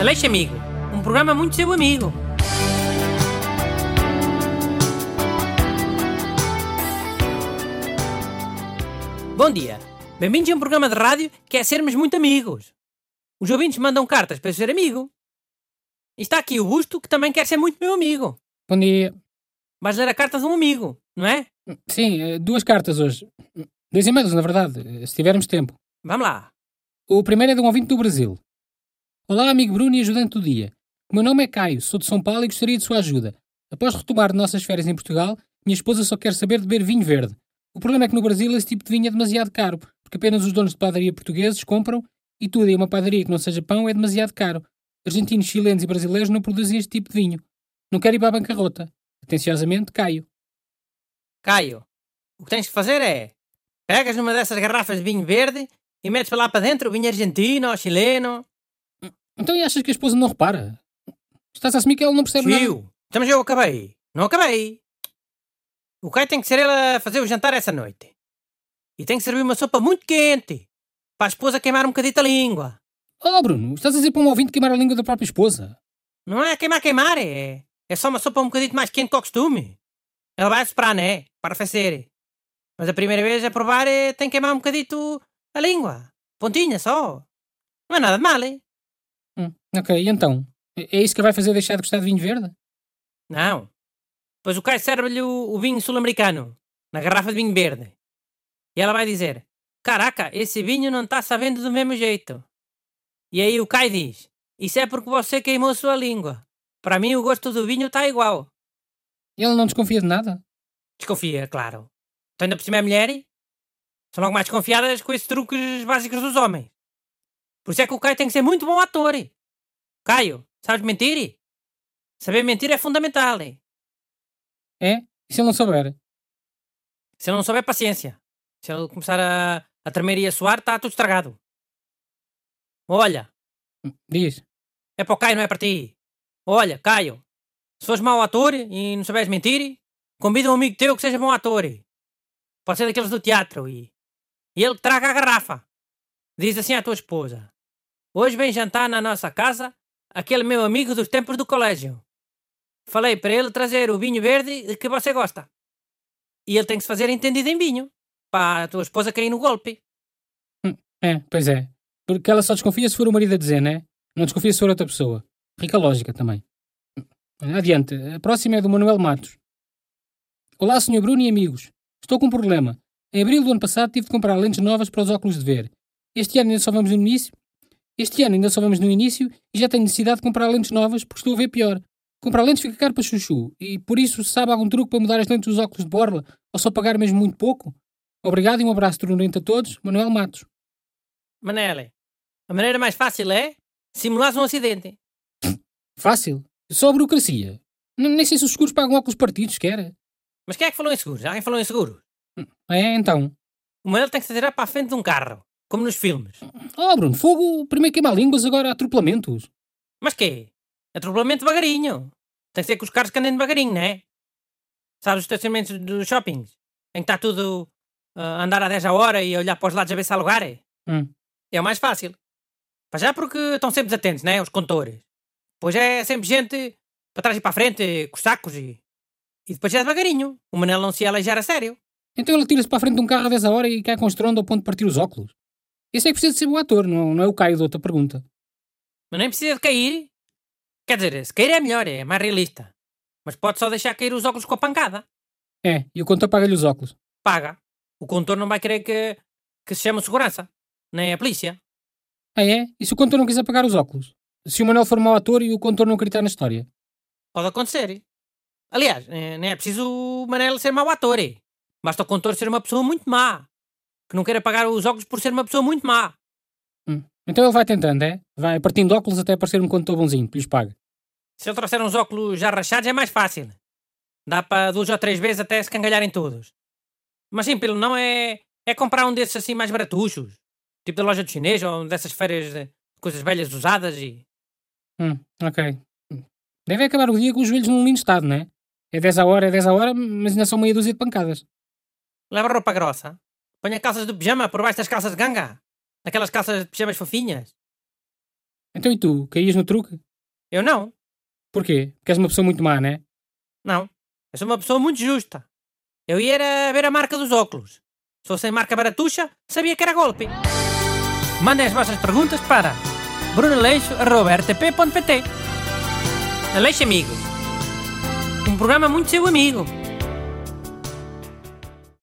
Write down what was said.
Aleixo Amigo, um programa muito seu amigo. Bom dia, bem-vindos a um programa de rádio que é sermos muito amigos. Os ouvintes mandam cartas para ser amigo. E está aqui o Busto, que também quer ser muito meu amigo. Bom dia. Vais ler a carta de um amigo, não é? Sim, eh, duas cartas hoje. Dois e-mails, na verdade, se tivermos tempo. Vamos lá. O primeiro é de um ouvinte do Brasil. Olá, amigo Bruno e ajudante do dia. O meu nome é Caio, sou de São Paulo e gostaria de sua ajuda. Após retomar nossas férias em Portugal, minha esposa só quer saber de beber vinho verde. O problema é que no Brasil esse tipo de vinho é demasiado caro, porque apenas os donos de padaria portugueses compram e tudo em uma padaria que não seja pão é demasiado caro. Argentinos, chilenos e brasileiros não produzem este tipo de vinho. Não quero ir para a bancarrota. Atenciosamente, Caio. Caio, o que tens que fazer é pegas numa dessas garrafas de vinho verde e metes para lá para dentro o vinho argentino ou chileno. Então e achas que a esposa não repara? Estás a assumir que ela não percebe nada? Tio, então mas eu acabei. Não acabei. O Caio tem que ser ele a fazer o jantar essa noite. E tem que servir uma sopa muito quente para a esposa queimar um bocadito a língua. Oh, Bruno, estás a dizer para um ouvinte queimar a língua da própria esposa? Não é queimar, queimar, é. É só uma sopa um bocadito mais quente que o costume. Ela vai esperar, né? Para arrefecer. Mas a primeira vez a provar é, tem que queimar um bocadito a língua. Pontinha só. Não é nada de mal, é? Hum, ok, e então? É é isso que vai fazer deixar de gostar de vinho verde? Não. Pois o Caio serve-lhe o, o vinho sul-americano, na garrafa de vinho verde. E ela vai dizer: Caraca, esse vinho não está sabendo do mesmo jeito. E aí o Caio diz: Isso é porque você queimou a sua língua. Para mim o gosto do vinho está igual. E ela não desconfia de nada? Desconfia, claro. Então ainda por cima é mulher? São logo mais desconfiadas com esses truques básicos dos homens. Por isso é que o Caio tem que ser muito bom ator. Caio, sabes mentir? Saber mentir é fundamental. É? E se ele não souber? Se ele não souber, paciência. Se ele começar a, a tremer e a suar, está tudo estragado. Olha, Diz. é para o Caio, não é para ti. Olha, Caio, se fores mau ator e não souberes mentir, convida um amigo teu que seja bom ator. Pode ser daqueles do teatro e, e ele traga a garrafa. Diz assim à tua esposa: Hoje vem jantar na nossa casa aquele meu amigo dos tempos do colégio. Falei para ele trazer o vinho verde de que você gosta. E ele tem que se fazer entendido em vinho, para a tua esposa cair no golpe. É, pois é. Porque ela só desconfia se for o marido a dizer, né? Não desconfia se for outra pessoa. Rica lógica também. Adiante. A próxima é do Manuel Matos. Olá, Sr. Bruno e amigos. Estou com um problema. Em abril do ano passado tive de comprar lentes novas para os óculos de ver. Este ano ainda só vamos no início. Este ano ainda só vamos no início e já tenho necessidade de comprar lentes novas porque estou a ver pior. Comprar lentes fica caro para chuchu e por isso sabe algum truque para mudar as lentes dos óculos de borla ou só pagar mesmo muito pouco? Obrigado e um abraço tronurento a todos. Manuel Matos. Manele, a maneira mais fácil é simulares um acidente. Fácil. Só a burocracia. N- nem sei se os seguros pagam óculos partidos, quer? Mas quem é que falou em seguros? Alguém falou em seguros? É, então. O Manele tem que se atirar para a frente de um carro, como nos filmes. Oh, Bruno, fogo, primeiro queima-línguas, agora atropelamentos. Mas quê? Atropelamento devagarinho. Tem que ser com os carros que andem devagarinho, não é? Sabes os estacionamentos dos shoppings? Em que está tudo ah, a andar a 10 a hora e a olhar para os lados a ver se há lugar? É Hum. É o mais fácil. Para já porque estão sempre desatentos, né? Os condutores. Pois é sempre gente para trás e para a frente, com os sacos e... E depois é devagarinho. O Manel não se ia aleijar a sério. Então ele tira-se para a frente de um carro a 10 a hora e cai com estrondo ao ponto de partir os óculos. Esse é que precisa de ser o ator, não, não é o Caio da outra pergunta. Mas nem precisa de cair. Quer dizer, se cair é melhor, é mais realista. Mas pode só deixar cair os óculos com a pancada. É, e o conto paga-lhe os óculos. Paga. O condutor não vai querer que, que se chame segurança. Nem a polícia. Ah, é? E se o contor não quiser pagar os óculos? Se o Manuel for mau ator e o contor não acreditar na história? Pode acontecer. Aliás, eh, nem é preciso o Manel ser mau ator. eh. Basta o condutor ser uma pessoa muito má. Que não queira pagar os óculos por ser uma pessoa muito má. Hum. Então ele vai tentando, é? Vai partindo óculos até parecer um condutor bonzinho, que lhes paga. Se ele trouxer uns óculos já rachados é mais fácil. Dá para duas ou três vezes até se cangalharem todos. Mas sim, pelo não é, é comprar um desses assim mais baratuchos. Tipo da loja do chinês ou dessas feiras de coisas velhas usadas e... Hum, ok. Deve acabar o dia com os joelhos num lindo estado, não é? É 10 a hora, é 10 a hora, mas ainda são meia dúzia de pancadas. Leva roupa grossa. Ponha calças de pijama por baixo das calças de ganga. Aquelas calças de pijamas fofinhas. Então e tu, caías no truque? Eu não. Porquê? Porque és uma pessoa muito má, né? Não. Eu sou uma pessoa muito justa. Eu ia era ver a marca dos óculos. Se fosse marca baratuxa, sabia que era golpe. Mandem as vossas perguntas para brunaleixo.rtp.pt Aleixo Amigos. Um programa muito seu amigo.